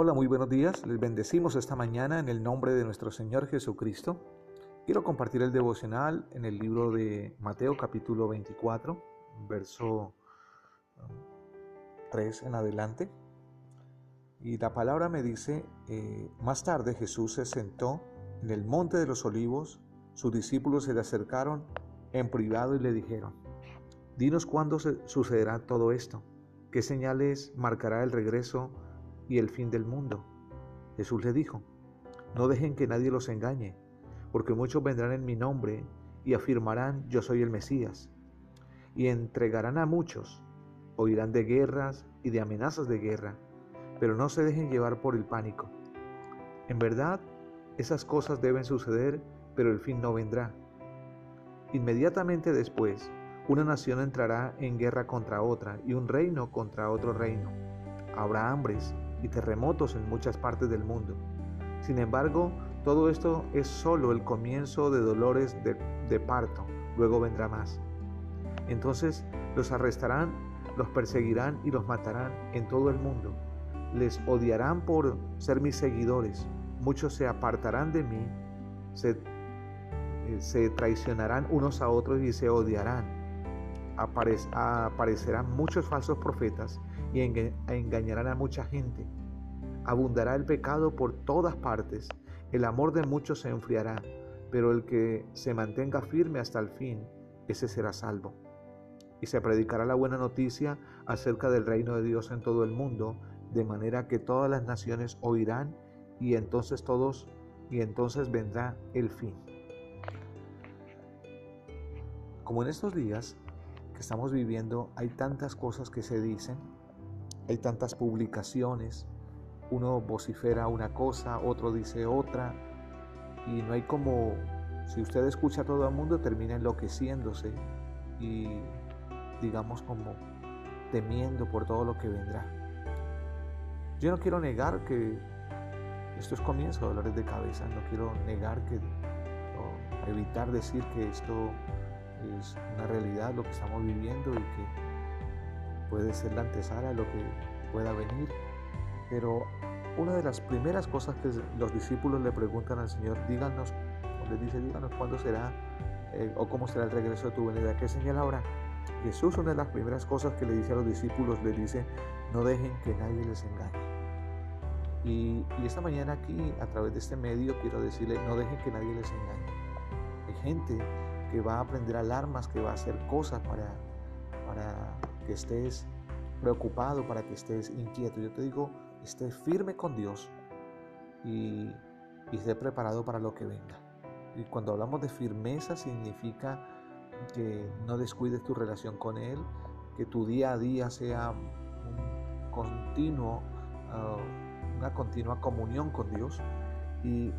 Hola, muy buenos días. Les bendecimos esta mañana en el nombre de nuestro Señor Jesucristo. Quiero compartir el devocional en el libro de Mateo capítulo 24, verso 3 um, en adelante. Y la palabra me dice, eh, más tarde Jesús se sentó en el monte de los olivos, sus discípulos se le acercaron en privado y le dijeron, dinos cuándo sucederá todo esto, qué señales marcará el regreso y el fin del mundo. Jesús le dijo, no dejen que nadie los engañe, porque muchos vendrán en mi nombre y afirmarán yo soy el Mesías, y entregarán a muchos, oirán de guerras y de amenazas de guerra, pero no se dejen llevar por el pánico. En verdad, esas cosas deben suceder, pero el fin no vendrá. Inmediatamente después, una nación entrará en guerra contra otra y un reino contra otro reino. Habrá hambres y terremotos en muchas partes del mundo. Sin embargo, todo esto es solo el comienzo de dolores de, parto, luego vendrá más. Entonces los arrestarán, los perseguirán y los matarán en todo el mundo. Les odiarán por ser mis seguidores. Muchos se apartarán de mí, se, eh, se traicionarán unos a otros y se odiarán aparecerán muchos falsos profetas y engañarán a mucha gente. Abundará el pecado por todas partes, el amor de muchos se enfriará, pero el que se mantenga firme hasta el fin, ese será salvo. Y se predicará la buena noticia acerca del reino de Dios en todo el mundo, de manera que todas las naciones oirán y entonces todos y entonces vendrá el fin. Como en estos días estamos viviendo hay tantas cosas que se dicen, hay tantas publicaciones, uno vocifera una cosa, otro dice otra, y no hay como, si usted escucha a todo el mundo, termina enloqueciéndose y digamos como temiendo por todo lo que vendrá. Yo no quiero negar que esto es comienzo de dolores de cabeza, no quiero negar que, o evitar decir que esto es una realidad lo que estamos viviendo y que puede ser la antesala de lo que pueda venir. Pero una de las primeras cosas que los discípulos le preguntan al Señor, díganos, o les dice, díganos cuándo será eh, o cómo será el regreso de tu venida, qué señal habrá. Jesús, una de las primeras cosas que le dice a los discípulos, le dice, no dejen que nadie les engañe. Y, y esta mañana aquí, a través de este medio, quiero decirle, no dejen que nadie les engañe. Hay gente que va a aprender alarmas, que va a hacer cosas para, para que estés preocupado, para que estés inquieto. Yo te digo, esté firme con Dios y, y esté preparado para lo que venga. Y cuando hablamos de firmeza significa que no descuides tu relación con Él, que tu día a día sea continuo, ah, una continua comunión con Dios y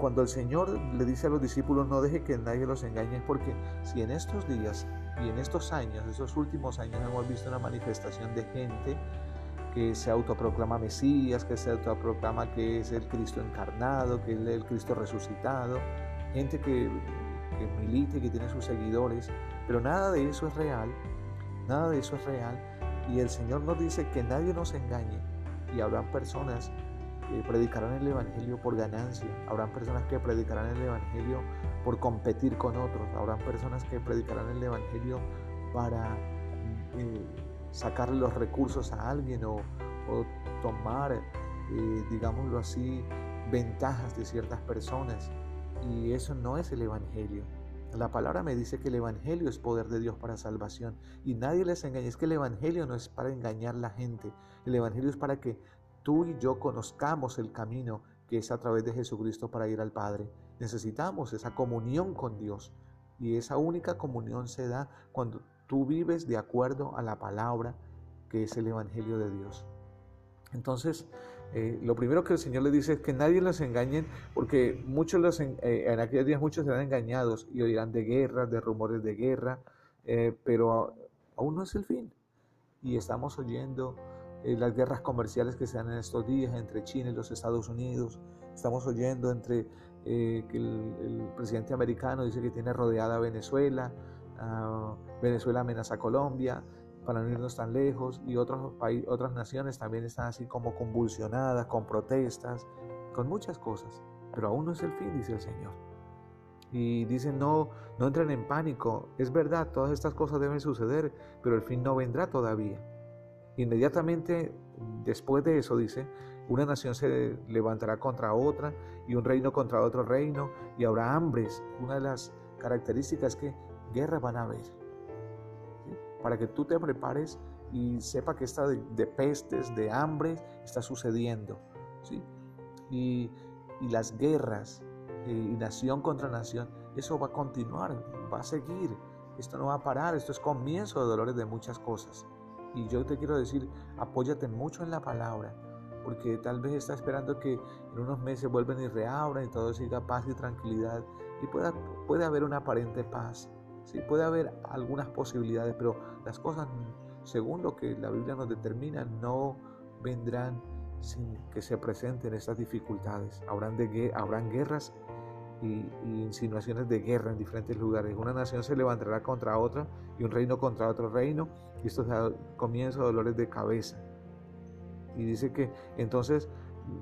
cuando el Señor le dice a los discípulos no deje que nadie los engañe porque si en estos días y en estos años, estos últimos años hemos visto una manifestación de gente que se autoproclama Mesías, que se autoproclama que es el Cristo encarnado, que es el Cristo resucitado, gente que, que milita y que tiene sus seguidores, pero nada de eso es real, nada de eso es real. Y el Señor nos dice que nadie nos engañe y habrán personas predicarán el Evangelio por ganancia, habrán personas que predicarán el Evangelio por competir con otros, habrán personas que predicarán el Evangelio para eh, sacarle los recursos a alguien o, tomar, eh, digámoslo así, ventajas de ciertas personas. Y eso no es el Evangelio. La palabra me dice que el Evangelio es poder de Dios para salvación y nadie les engaña. Es que el Evangelio no es para engañar a la gente. El Evangelio es para que tú y yo conozcamos el camino que es a través de Jesucristo para ir al Padre. Necesitamos esa comunión con Dios y esa única comunión se da cuando tú vives de acuerdo a la palabra que es el Evangelio de Dios. Entonces, eh, lo primero que el Señor le dice es que nadie los engañe, porque muchos los en, eh, aquellos días muchos serán engañados y oirán de guerras, de rumores de guerra, eh, pero aún no es el fin. Y estamos oyendo eh, las guerras comerciales que se dan en estos días entre China y los Estados Unidos. Estamos oyendo entre eh, que el, presidente americano dice que tiene rodeada a Venezuela, Venezuela amenaza a Colombia, para no irnos tan lejos, y otros países, otras naciones también están así como convulsionadas, con protestas, con muchas cosas. Pero aún no es el fin, dice el Señor. Y dicen, no, no entren en pánico. Es verdad, todas estas cosas deben suceder, pero el fin no vendrá todavía. Inmediatamente después de eso, dice, una nación se levantará contra otra y un reino contra otro reino y habrá hambres. Una de las características es que guerras van a haber. Para que tú te prepares y sepa que esta de, pestes, de hambre, está sucediendo. ¿sí? Y, las guerras eh, y nación contra nación, eso va a continuar, va a seguir. Esto no va a parar, esto es comienzo de dolores de muchas cosas. Y yo te quiero decir, apóyate mucho en la palabra, porque tal vez está esperando que en unos meses vuelvan y reabran y todo siga paz y tranquilidad. Y pueda, puede haber una aparente paz, sí, puede haber algunas posibilidades, pero las cosas, según lo que la Biblia nos determina, no vendrán sin que se presenten estas dificultades. Habrán, de, habrán guerras y, insinuaciones de guerra en diferentes lugares. Una nación se levantará contra otra y un reino contra otro reino. Y esto es comienzo de dolores de cabeza. Y dice que entonces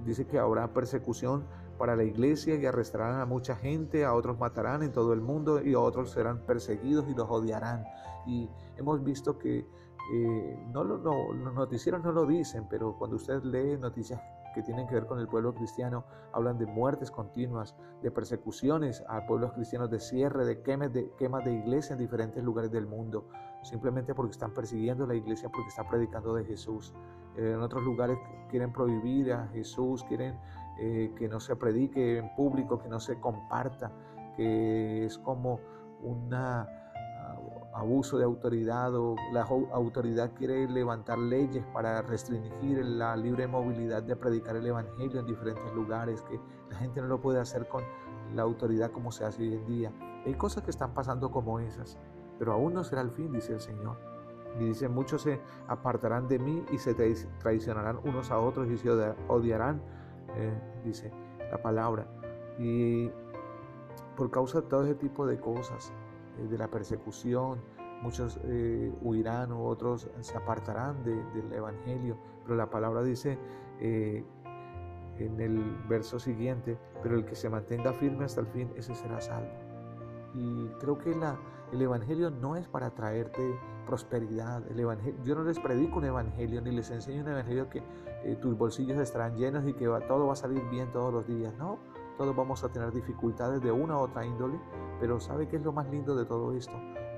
dice que habrá persecución para la iglesia y arrestarán a mucha gente, a otros matarán en todo el mundo y a otros serán perseguidos y los odiarán. Y hemos visto que eh, no, los noticieros no lo dicen, pero cuando usted lee noticias que tienen que ver con el pueblo cristiano, hablan de muertes continuas, de persecuciones a pueblos cristianos, de cierre, de quemas de, quemas de iglesia en diferentes lugares del mundo, simplemente porque están persiguiendo la iglesia, porque están predicando de Jesús. Eh, en otros lugares quieren prohibir a Jesús, quieren eh, que no se predique en público, que no se comparta, que es como una abuso de autoridad o la autoridad quiere levantar leyes para restringir la libre movilidad de predicar el Evangelio en diferentes lugares, que la gente no lo puede hacer con la autoridad como se hace hoy en día. Hay cosas que están pasando como esas, pero aún no será el fin, dice el Señor. Y dice, muchos se apartarán de mí y se traicionarán unos a otros y se odiarán, eh, dice la palabra. Y por causa de todo ese tipo de cosas, de la persecución, muchos eh, huirán o otros se apartarán del Evangelio, pero la palabra dice eh, en el verso siguiente, pero el que se mantenga firme hasta el fin, ese será salvo. Y creo que la, el Evangelio no es para traerte prosperidad. El evangelio, yo no les predico un Evangelio ni les enseño un Evangelio que tus bolsillos estarán llenos y que todo va a salir bien todos los días. No, todos vamos a tener dificultades de una u otra índole, pero ¿sabe qué es lo más lindo de todo esto?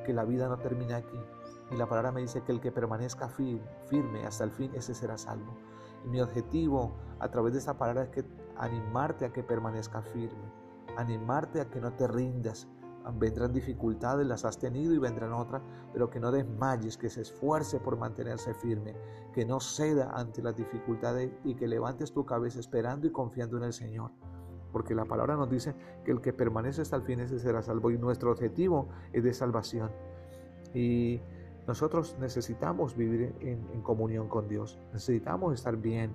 Que la vida no termina aquí. Y la palabra me dice que el que permanezca firme hasta el fin, ese será salvo. Y mi objetivo a través de esta palabra es que animarte a que permanezca firme, animarte a que no te rindas. Vendrán dificultades, las has tenido y vendrán otras, pero que no desmayes, que se esfuerce por mantenerse firme, que no ceda ante las dificultades y que levantes tu cabeza esperando y confiando en el Señor porque la palabra nos dice que el que permanece hasta el fin ese será salvo y nuestro objetivo es de salvación. Y nosotros necesitamos vivir en, comunión con Dios, necesitamos estar bien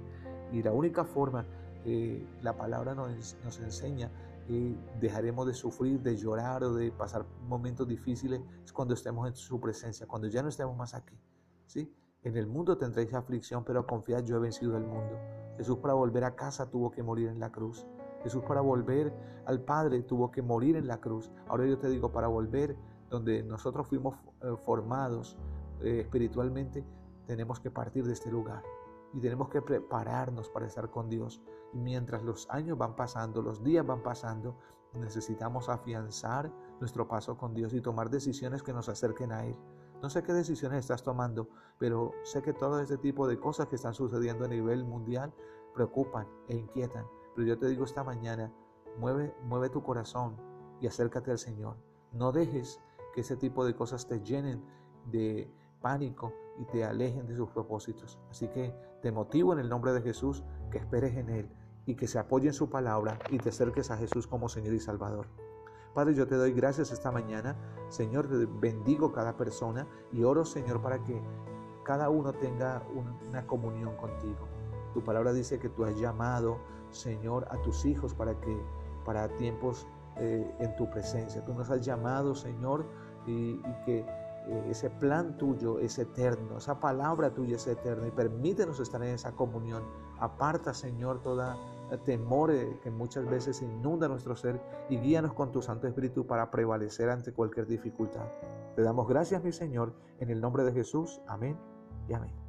y la única forma que la palabra nos, nos enseña y dejaremos de sufrir, de llorar o de pasar momentos difíciles es cuando estemos en su presencia, cuando ya no estemos más aquí. ¿sí? En el mundo tendréis aflicción, pero confiad, yo he vencido el mundo. Jesús para volver a casa tuvo que morir en la cruz. Jesús para volver al Padre tuvo que morir en la cruz. Ahora yo te digo, para volver donde nosotros fuimos eh, formados eh, espiritualmente, tenemos que partir de este lugar y tenemos que prepararnos para estar con Dios. Y mientras los años van pasando, los días van pasando, necesitamos afianzar nuestro paso con Dios y tomar decisiones que nos acerquen a Él. No sé qué decisiones estás tomando, pero sé que todo este tipo de cosas que están sucediendo a nivel mundial preocupan e inquietan. Pero yo te digo esta mañana, mueve, mueve tu corazón y acércate al Señor. No dejes que ese tipo de cosas te llenen de pánico y te alejen de sus propósitos. Así que te motivo en el nombre de Jesús que esperes en Él y que se apoye en su palabra y te acerques a Jesús como Señor y Salvador. Padre, yo te doy gracias esta mañana. Señor, bendigo cada persona y oro, Señor, para que cada uno tenga una comunión contigo. Tu palabra dice que tú has llamado, Señor, a tus hijos para que para tiempos eh, en tu presencia. Tú nos has llamado, Señor, y, que eh, ese plan tuyo es eterno, esa palabra tuya es eterna y permítenos estar en esa comunión. Aparta, Señor, toda temor que muchas veces inunda nuestro ser y guíanos con tu Santo Espíritu para prevalecer ante cualquier dificultad. Te damos gracias, mi Señor, en el nombre de Jesús. Amén y amén.